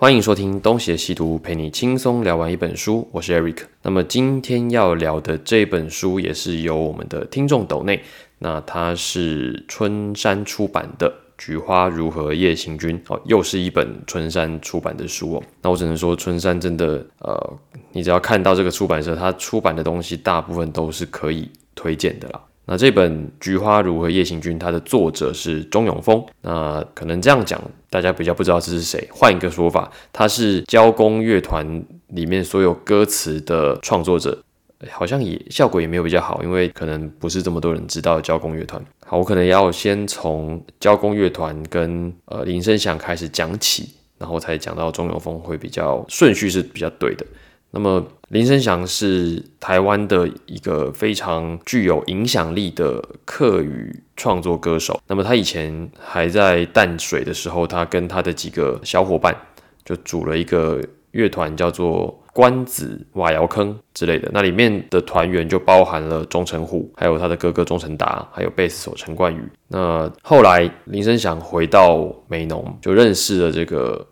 欢迎收听东邪西毒，陪你轻松聊完一本书。我是 Eric。那么今天要聊的这本书也是由我们的听众斗内，那它是春山出版的《菊花如何夜行军》哦，又是一本春山出版的书哦。那我只能说，春山真的，呃，你只要看到这个出版社，它出版的东西大部分都是可以推荐的啦。那这本《菊花如何夜行军》，它的作者是钟永峰。那可能这样讲，大家比较不知道这是谁。换一个说法，他是交工乐团里面所有歌词的创作者，好像也效果也没有比较好，因为可能不是这么多人知道交工乐团。好，我可能要先从交工乐团跟呃林声祥开始讲起，然后才讲到钟永峰，会比较顺序是比较对的。那么林声祥是台湾的一个非常具有影响力的客语创作歌手。那么他以前还在淡水的时候，他跟他的几个小伙伴就组了一个乐团，叫做关子瓦窑坑之类的。那里面的团员就包含了钟成虎，还有他的哥哥钟成达，还有贝斯手陈冠宇。那后来林声祥回到美浓，就认识了这个。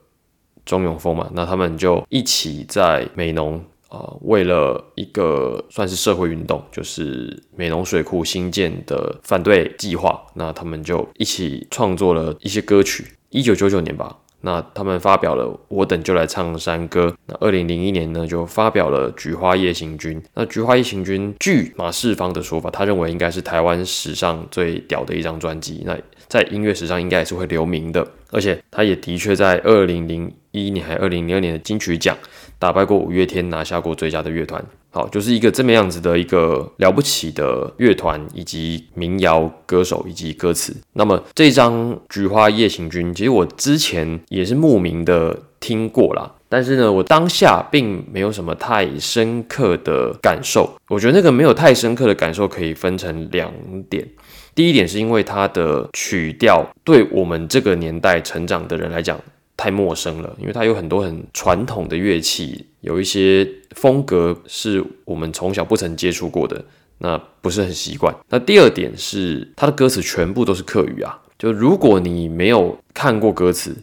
钟永峰嘛，那他们就一起在美浓啊，为了一个算是社会运动，就是美浓水库新建的反对计划，那他们就一起创作了一些歌曲。一九九九年吧，那他们发表了《我等就来唱山歌》。那二零零一年呢，就发表了《菊花夜行军》。那《菊花夜行军》据马世芳的说法，他认为应该是台湾史上最屌的一张专辑。那在音乐史上应该也是会留名的，而且他也的确在二零零一一年还二零零二年的金曲奖打败过五月天，拿下过最佳的乐团。好，就是一个这么样子的一个了不起的乐团，以及民谣歌手以及歌词。那么这张《菊花夜行军》，其实我之前也是慕名的听过啦，但是呢，我当下并没有什么太深刻的感受。我觉得那个没有太深刻的感受，可以分成两点。第一点是因为它的曲调对我们这个年代成长的人来讲太陌生了，因为它有很多很传统的乐器，有一些风格是我们从小不曾接触过的，那不是很习惯。那第二点是它的歌词全部都是客语啊，就如果你没有看过歌词，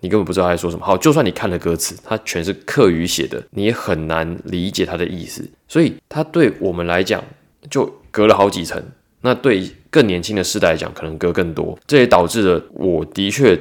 你根本不知道他在说什么。好，就算你看了歌词，它全是客语写的，你也很难理解它的意思。所以它对我们来讲就隔了好几层。那对更年轻的世代来讲，可能歌更多，这也导致了我的确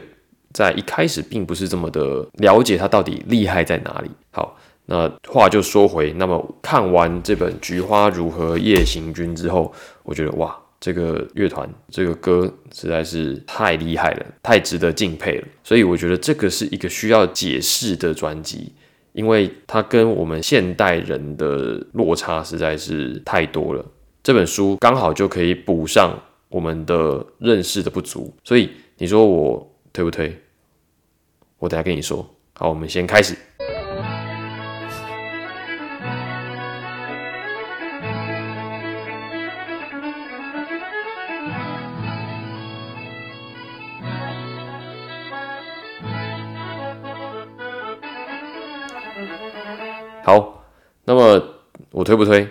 在一开始并不是这么的了解它到底厉害在哪里。好，那话就说回，那么看完这本《菊花如何夜行军》之后，我觉得哇，这个乐团这个歌实在是太厉害了，太值得敬佩了。所以我觉得这个是一个需要解释的专辑，因为它跟我们现代人的落差实在是太多了。这本书刚好就可以补上我们的认识的不足，所以你说我推不推？我等下跟你说。好，我们先开始。好，那么我推不推？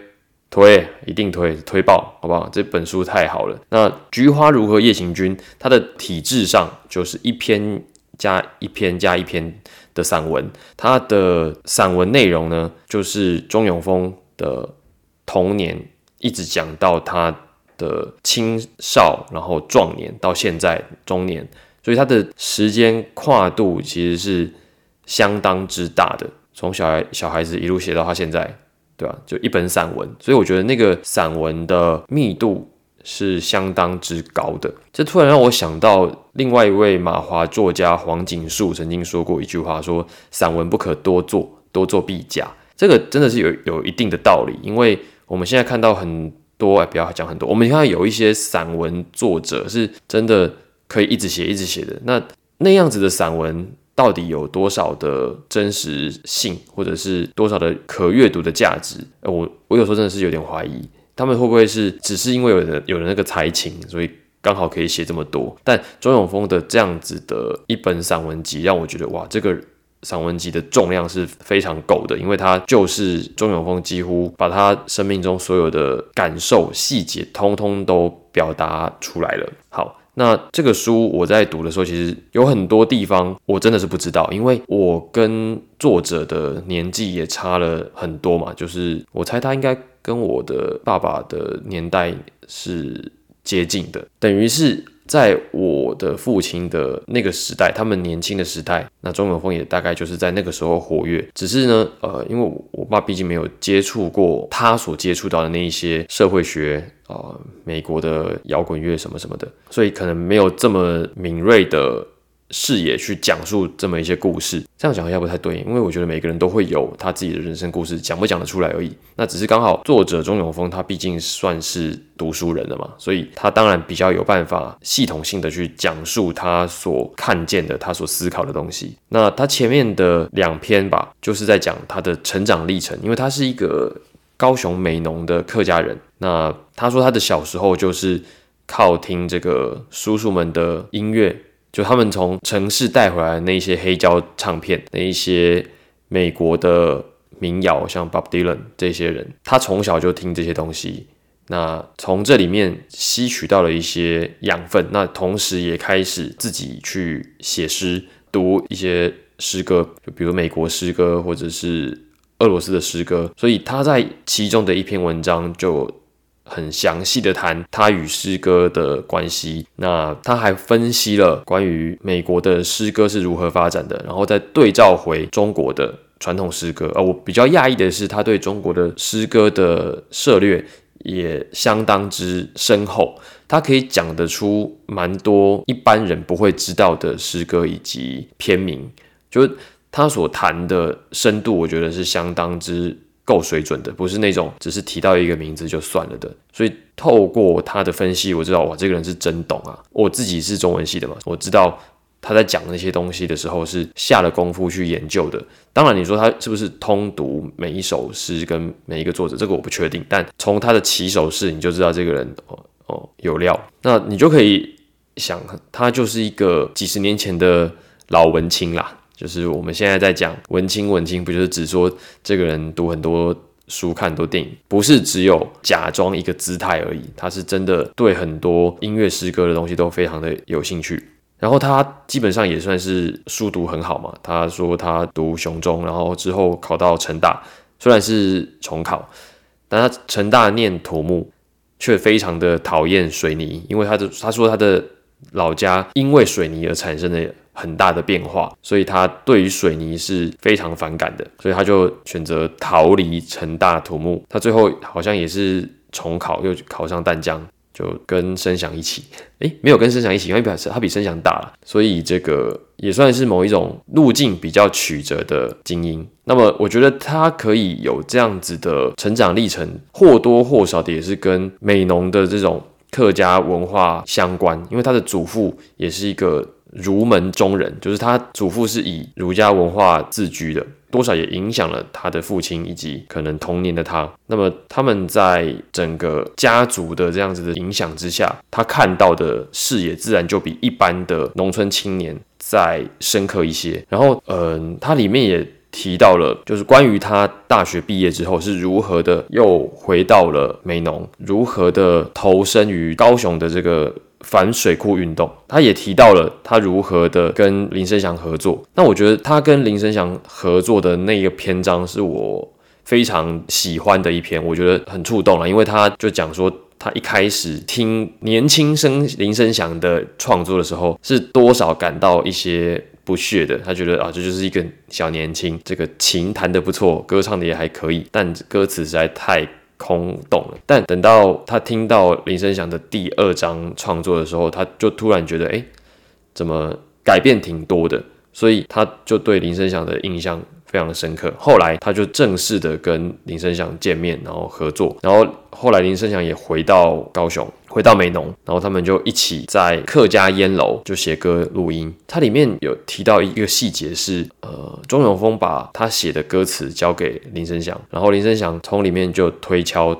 推，一定推，推爆，好不好？这本书太好了。那《菊花如何夜行军》，它的体制上就是一篇加一篇加一篇的散文。它的散文内容呢，就是钟永峰的童年，一直讲到他的青少，然后壮年，到现在中年，所以他的时间跨度其实是相当之大的，从小孩小孩子一路写到他现在。对吧？就一本散文，所以我觉得那个散文的密度是相当之高的。这突然让我想到另外一位马华作家黄锦树曾经说过一句话：说散文不可多做，多做必假。这个真的是有有一定的道理，因为我们现在看到很多，哎，不要讲很多，我们看有一些散文作者是真的可以一直写一直写的，那那样子的散文。到底有多少的真实性，或者是多少的可阅读的价值？我我有时候真的是有点怀疑，他们会不会是只是因为有人有了那个才情，所以刚好可以写这么多？但钟永峰的这样子的一本散文集，让我觉得哇，这个散文集的重量是非常够的，因为它就是钟永峰几乎把他生命中所有的感受细节，通通都表达出来了。好。那这个书我在读的时候，其实有很多地方我真的是不知道，因为我跟作者的年纪也差了很多嘛，就是我猜他应该跟我的爸爸的年代是接近的，等于是。在我的父亲的那个时代，他们年轻的时代，那中文风也大概就是在那个时候活跃。只是呢，呃，因为我爸毕竟没有接触过他所接触到的那一些社会学啊，美国的摇滚乐什么什么的，所以可能没有这么敏锐的。视野去讲述这么一些故事，这样讲一下不太对，因为我觉得每个人都会有他自己的人生故事，讲不讲得出来而已。那只是刚好作者钟永峰他毕竟算是读书人了嘛，所以他当然比较有办法系统性的去讲述他所看见的、他所思考的东西。那他前面的两篇吧，就是在讲他的成长历程，因为他是一个高雄美浓的客家人。那他说他的小时候就是靠听这个叔叔们的音乐。就他们从城市带回来那些黑胶唱片，那一些美国的民谣，像 Bob Dylan 这些人，他从小就听这些东西，那从这里面吸取到了一些养分，那同时也开始自己去写诗，读一些诗歌，就比如美国诗歌或者是俄罗斯的诗歌，所以他在其中的一篇文章就。很详细的谈他与诗歌的关系，那他还分析了关于美国的诗歌是如何发展的，然后再对照回中国的传统诗歌。而我比较讶异的是，他对中国的诗歌的涉略也相当之深厚，他可以讲得出蛮多一般人不会知道的诗歌以及篇名，就他所谈的深度，我觉得是相当之。够水准的，不是那种只是提到一个名字就算了的。所以透过他的分析，我知道哇，这个人是真懂啊。我自己是中文系的嘛，我知道他在讲那些东西的时候是下了功夫去研究的。当然，你说他是不是通读每一首诗跟每一个作者，这个我不确定。但从他的起手式，你就知道这个人哦哦有料。那你就可以想，他就是一个几十年前的老文青啦。就是我们现在在讲文青，文青不就是只说这个人读很多书、看很多电影，不是只有假装一个姿态而已。他是真的对很多音乐、诗歌的东西都非常的有兴趣。然后他基本上也算是书读很好嘛。他说他读雄中，然后之后考到成大，虽然是重考，但他成大念土木，却非常的讨厌水泥，因为他的他说他的老家因为水泥而产生的。很大的变化，所以他对于水泥是非常反感的，所以他就选择逃离成大土木。他最后好像也是重考，又考上淡江，就跟申祥一起。诶，没有跟申祥一起，因为表示他比申祥大了，所以这个也算是某一种路径比较曲折的精英。那么我觉得他可以有这样子的成长历程，或多或少的也是跟美浓的这种客家文化相关，因为他的祖父也是一个。儒门中人，就是他祖父是以儒家文化自居的，多少也影响了他的父亲以及可能童年的他。那么他们在整个家族的这样子的影响之下，他看到的视野自然就比一般的农村青年再深刻一些。然后，嗯，他里面也提到了，就是关于他大学毕业之后是如何的又回到了美农，如何的投身于高雄的这个。反水库运动，他也提到了他如何的跟林生祥合作。那我觉得他跟林生祥合作的那个篇章是我非常喜欢的一篇，我觉得很触动了，因为他就讲说他一开始听年轻生林生祥的创作的时候，是多少感到一些不屑的。他觉得啊，这就是一个小年轻，这个琴弹得不错，歌唱的也还可以，但歌词实在太。空洞了，但等到他听到林声祥的第二章创作的时候，他就突然觉得，哎，怎么改变挺多的，所以他就对林声祥的印象。非常的深刻。后来他就正式的跟林声祥见面，然后合作。然后后来林声祥也回到高雄，回到美浓，然后他们就一起在客家烟楼就写歌录音。它里面有提到一个细节是，呃，钟永峰把他写的歌词交给林声祥，然后林声祥从里面就推敲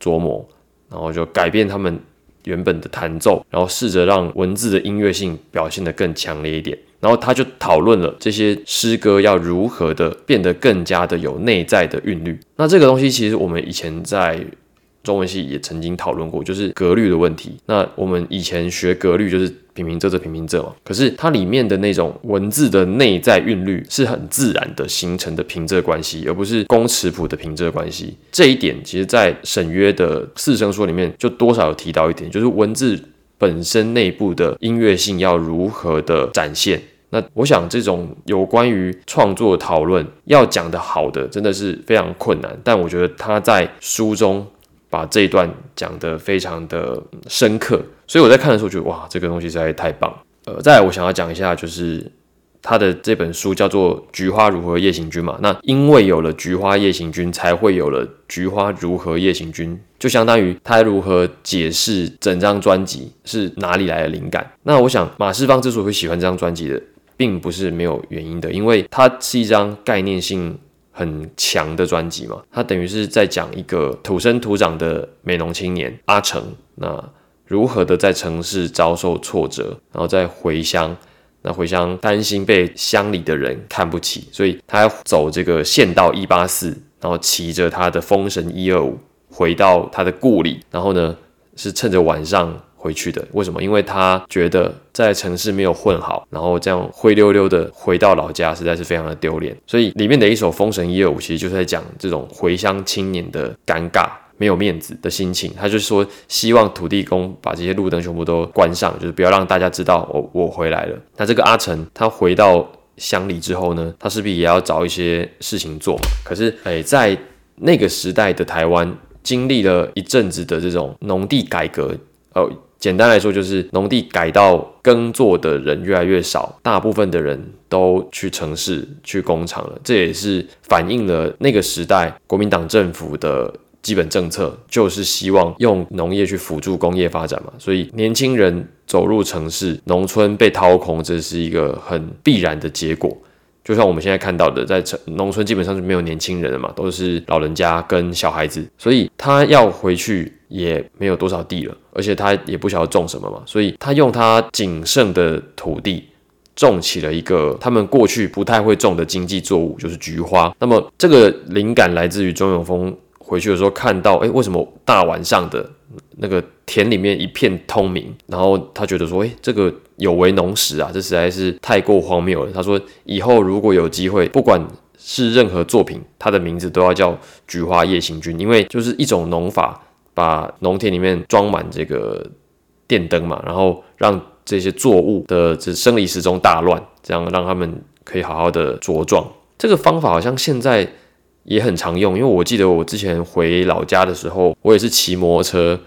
琢磨，然后就改变他们原本的弹奏，然后试着让文字的音乐性表现得更强烈一点。然后他就讨论了这些诗歌要如何的变得更加的有内在的韵律。那这个东西其实我们以前在中文系也曾经讨论过，就是格律的问题。那我们以前学格律就是平平仄仄平平仄嘛，可是它里面的那种文字的内在韵律是很自然的形成的平仄关系，而不是公尺谱的平仄关系。这一点其实，在沈约的四声说里面就多少有提到一点，就是文字本身内部的音乐性要如何的展现。那我想，这种有关于创作讨论要讲的好的，真的是非常困难。但我觉得他在书中把这一段讲得非常的深刻，所以我在看的时候觉得，哇，这个东西实在太棒。呃，再来我想要讲一下，就是他的这本书叫做《菊花如何夜行军》嘛。那因为有了《菊花夜行军》，才会有了《菊花如何夜行军》，就相当于他如何解释整张专辑是哪里来的灵感。那我想，马世芳之所以会喜欢这张专辑的。并不是没有原因的，因为它是一张概念性很强的专辑嘛。它等于是在讲一个土生土长的美浓青年阿成，那如何的在城市遭受挫折，然后再回乡，那回乡担心被乡里的人看不起，所以他要走这个县道一八四，然后骑着他的风神一二五回到他的故里，然后呢是趁着晚上。回去的，为什么？因为他觉得在城市没有混好，然后这样灰溜溜的回到老家，实在是非常的丢脸。所以里面的一首《封神一二五》其实就是在讲这种回乡青年的尴尬、没有面子的心情。他就说，希望土地公把这些路灯全部都关上，就是不要让大家知道我我回来了。那这个阿成他回到乡里之后呢，他势必也要找一些事情做嘛。可是，哎，在那个时代的台湾，经历了一阵子的这种农地改革，哦。简单来说，就是农地改到耕作的人越来越少，大部分的人都去城市、去工厂了。这也是反映了那个时代国民党政府的基本政策，就是希望用农业去辅助工业发展嘛。所以年轻人走入城市，农村被掏空，这是一个很必然的结果。就像我们现在看到的，在城农村基本上是没有年轻人的嘛，都是老人家跟小孩子，所以他要回去也没有多少地了，而且他也不晓得种什么嘛，所以他用他仅剩的土地种起了一个他们过去不太会种的经济作物，就是菊花。那么这个灵感来自于钟永峰回去的时候看到，哎，为什么大晚上的？那个田里面一片通明，然后他觉得说：“哎，这个有违农时啊，这实在是太过荒谬了。”他说：“以后如果有机会，不管是任何作品，它的名字都要叫《菊花夜行军》，因为就是一种农法，把农田里面装满这个电灯嘛，然后让这些作物的这生理时钟大乱，这样让他们可以好好的茁壮。这个方法好像现在。”也很常用，因为我记得我之前回老家的时候，我也是骑摩托车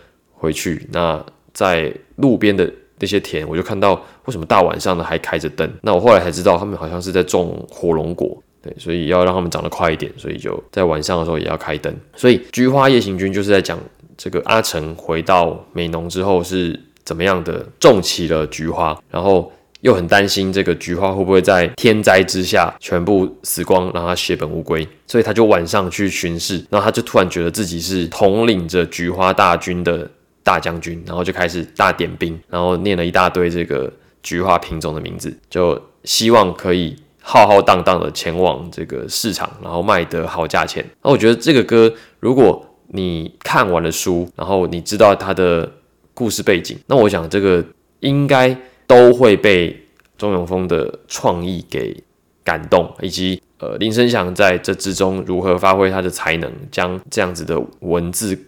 回去。那在路边的那些田，我就看到为什么大晚上的还开着灯。那我后来才知道，他们好像是在种火龙果，对，所以要让他们长得快一点，所以就在晚上的时候也要开灯。所以《菊花夜行军》就是在讲这个阿成回到美浓之后是怎么样的种起了菊花，然后。又很担心这个菊花会不会在天灾之下全部死光，让他血本无归，所以他就晚上去巡视，然后他就突然觉得自己是统领着菊花大军的大将军，然后就开始大点兵，然后念了一大堆这个菊花品种的名字，就希望可以浩浩荡荡的前往这个市场，然后卖得好价钱。那我觉得这个歌，如果你看完了书，然后你知道它的故事背景，那我想这个应该。都会被钟永峰的创意给感动，以及呃林声祥在这之中如何发挥他的才能，将这样子的文字，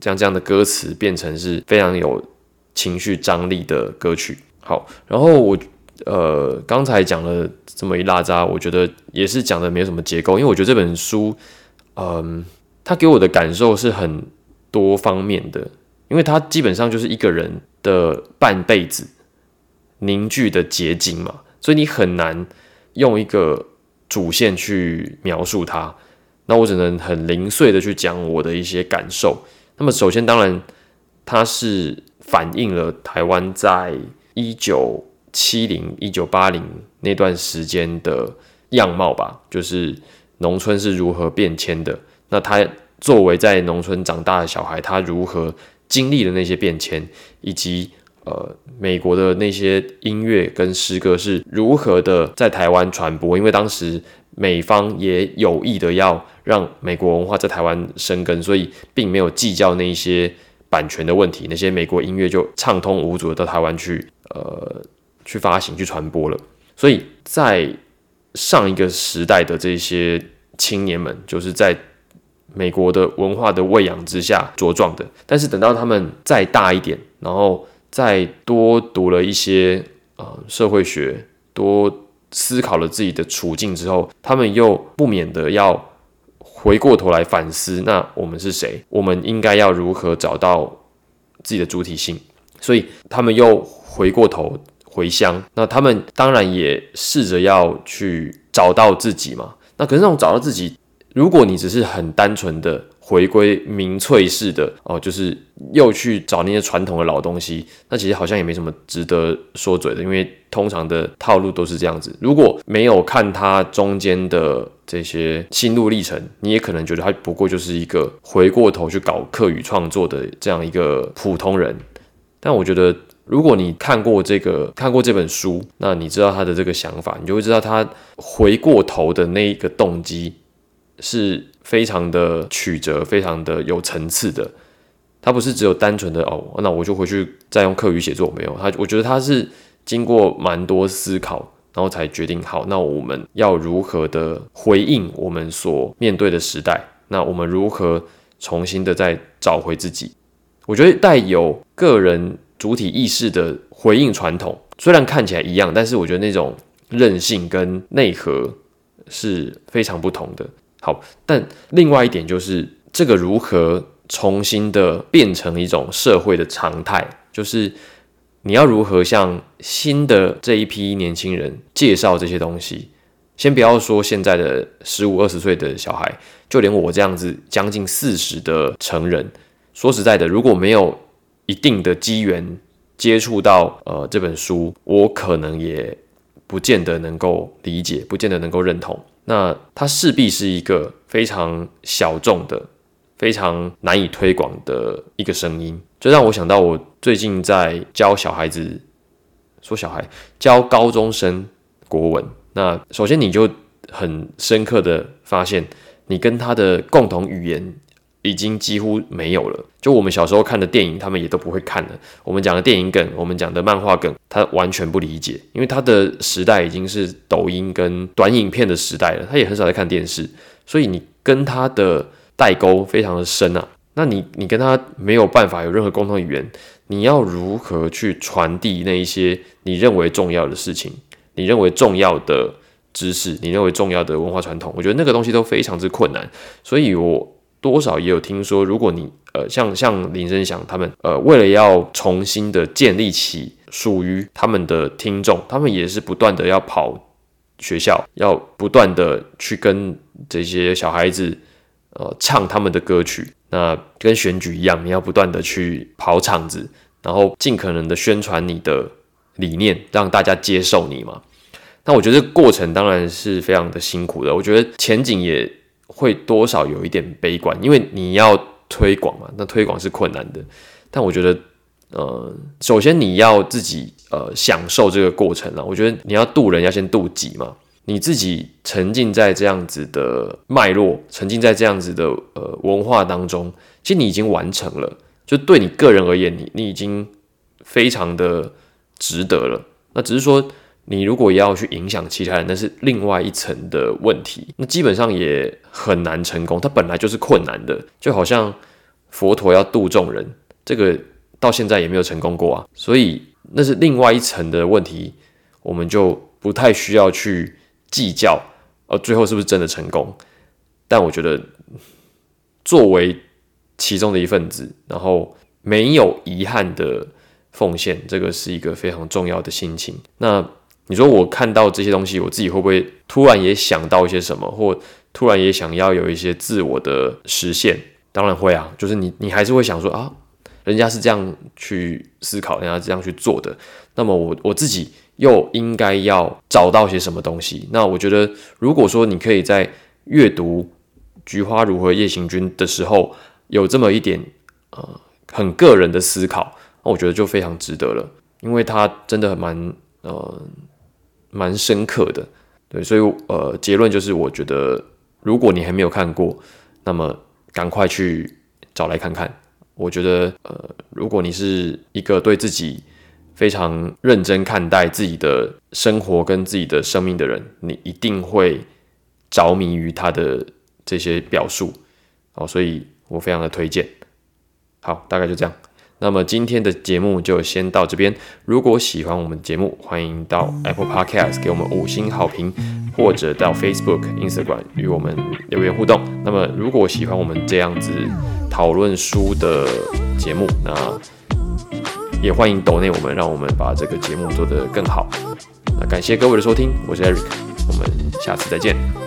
将这样的歌词变成是非常有情绪张力的歌曲。好，然后我呃刚才讲了这么一拉渣，我觉得也是讲的没有什么结构，因为我觉得这本书，嗯，它给我的感受是很多方面的，因为它基本上就是一个人的半辈子。凝聚的结晶嘛，所以你很难用一个主线去描述它。那我只能很零碎的去讲我的一些感受。那么首先，当然它是反映了台湾在一九七零、一九八零那段时间的样貌吧，就是农村是如何变迁的。那他作为在农村长大的小孩，他如何经历了那些变迁，以及。呃美国的那些音乐跟诗歌是如何的在台湾传播，因为当时美方也有意的要让美国文化在台湾生根，所以并没有计较那些版权的问题，那些美国音乐就畅通无阻的到台湾去，呃，去发行去传播了。所以在上一个时代的这些青年们，就是在美国的文化的喂养之下茁壮的。但是等到他们再大一点，然后再多读了一些呃社会学，多思考了自己的处境之后，他们又不免的要回过头来反思：那我们是谁？我们应该要如何找到自己的主体性？所以他们又回过头。回乡，那他们当然也试着要去找到自己嘛。那可是那种找到自己，如果你只是很单纯的回归民粹式的哦，就是又去找那些传统的老东西，那其实好像也没什么值得说嘴的，因为通常的套路都是这样子。如果没有看他中间的这些心路历程，你也可能觉得他不过就是一个回过头去搞课语创作的这样一个普通人。但我觉得。如果你看过这个看过这本书，那你知道他的这个想法，你就会知道他回过头的那一个动机是非常的曲折、非常的有层次的。他不是只有单纯的哦，那我就回去再用课余写作，没有他，我觉得他是经过蛮多思考，然后才决定好，那我们要如何的回应我们所面对的时代？那我们如何重新的再找回自己？我觉得带有个人。主体意识的回应传统，虽然看起来一样，但是我觉得那种韧性跟内核是非常不同的。好，但另外一点就是这个如何重新的变成一种社会的常态，就是你要如何向新的这一批年轻人介绍这些东西。先不要说现在的十五二十岁的小孩，就连我这样子将近四十的成人，说实在的，如果没有一定的机缘接触到呃这本书，我可能也不见得能够理解，不见得能够认同。那它势必是一个非常小众的、非常难以推广的一个声音，就让我想到我最近在教小孩子，说小孩教高中生国文。那首先你就很深刻的发现，你跟他的共同语言。已经几乎没有了。就我们小时候看的电影，他们也都不会看了。我们讲的电影梗，我们讲的漫画梗，他完全不理解，因为他的时代已经是抖音跟短影片的时代了。他也很少在看电视，所以你跟他的代沟非常的深啊。那你你跟他没有办法有任何共同语言，你要如何去传递那一些你认为重要的事情，你认为重要的知识，你认为重要的文化传统？我觉得那个东西都非常之困难，所以我。多少也有听说，如果你呃像像林声祥他们呃为了要重新的建立起属于他们的听众，他们也是不断的要跑学校，要不断的去跟这些小孩子呃唱他们的歌曲。那跟选举一样，你要不断的去跑场子，然后尽可能的宣传你的理念，让大家接受你嘛。那我觉得过程当然是非常的辛苦的，我觉得前景也。会多少有一点悲观，因为你要推广嘛，那推广是困难的。但我觉得，呃，首先你要自己呃享受这个过程了。我觉得你要渡人，要先渡己嘛。你自己沉浸在这样子的脉络，沉浸在这样子的呃文化当中，其实你已经完成了。就对你个人而言，你你已经非常的值得了。那只是说。你如果要去影响其他人，那是另外一层的问题，那基本上也很难成功。它本来就是困难的，就好像佛陀要度众人，这个到现在也没有成功过啊。所以那是另外一层的问题，我们就不太需要去计较，呃，最后是不是真的成功？但我觉得，作为其中的一份子，然后没有遗憾的奉献，这个是一个非常重要的心情。那。你说我看到这些东西，我自己会不会突然也想到一些什么，或突然也想要有一些自我的实现？当然会啊，就是你你还是会想说啊，人家是这样去思考，人家这样去做的，那么我我自己又应该要找到些什么东西？那我觉得，如果说你可以在阅读《菊花如何夜行军》的时候，有这么一点呃很个人的思考，那我觉得就非常值得了，因为它真的蛮呃蛮深刻的。对，所以呃结论就是，我觉得如果你还没有看过，那么赶快去找来看看。我觉得呃，如果你是一个对自己非常认真看待自己的生活跟自己的生命的人，你一定会着迷于他的这些表述。哦，所以我非常的推荐。好，大概就这样。那么今天的节目就先到这边。如果喜欢我们节目，欢迎到 Apple Podcast 给我们五星好评，或者到 Facebook、insert 与我们留言互动。那么如果喜欢我们这样子讨论书的节目，那也欢迎抖内我们，让我们把这个节目做得更好。那感谢各位的收听，我是 Eric，我们下次再见。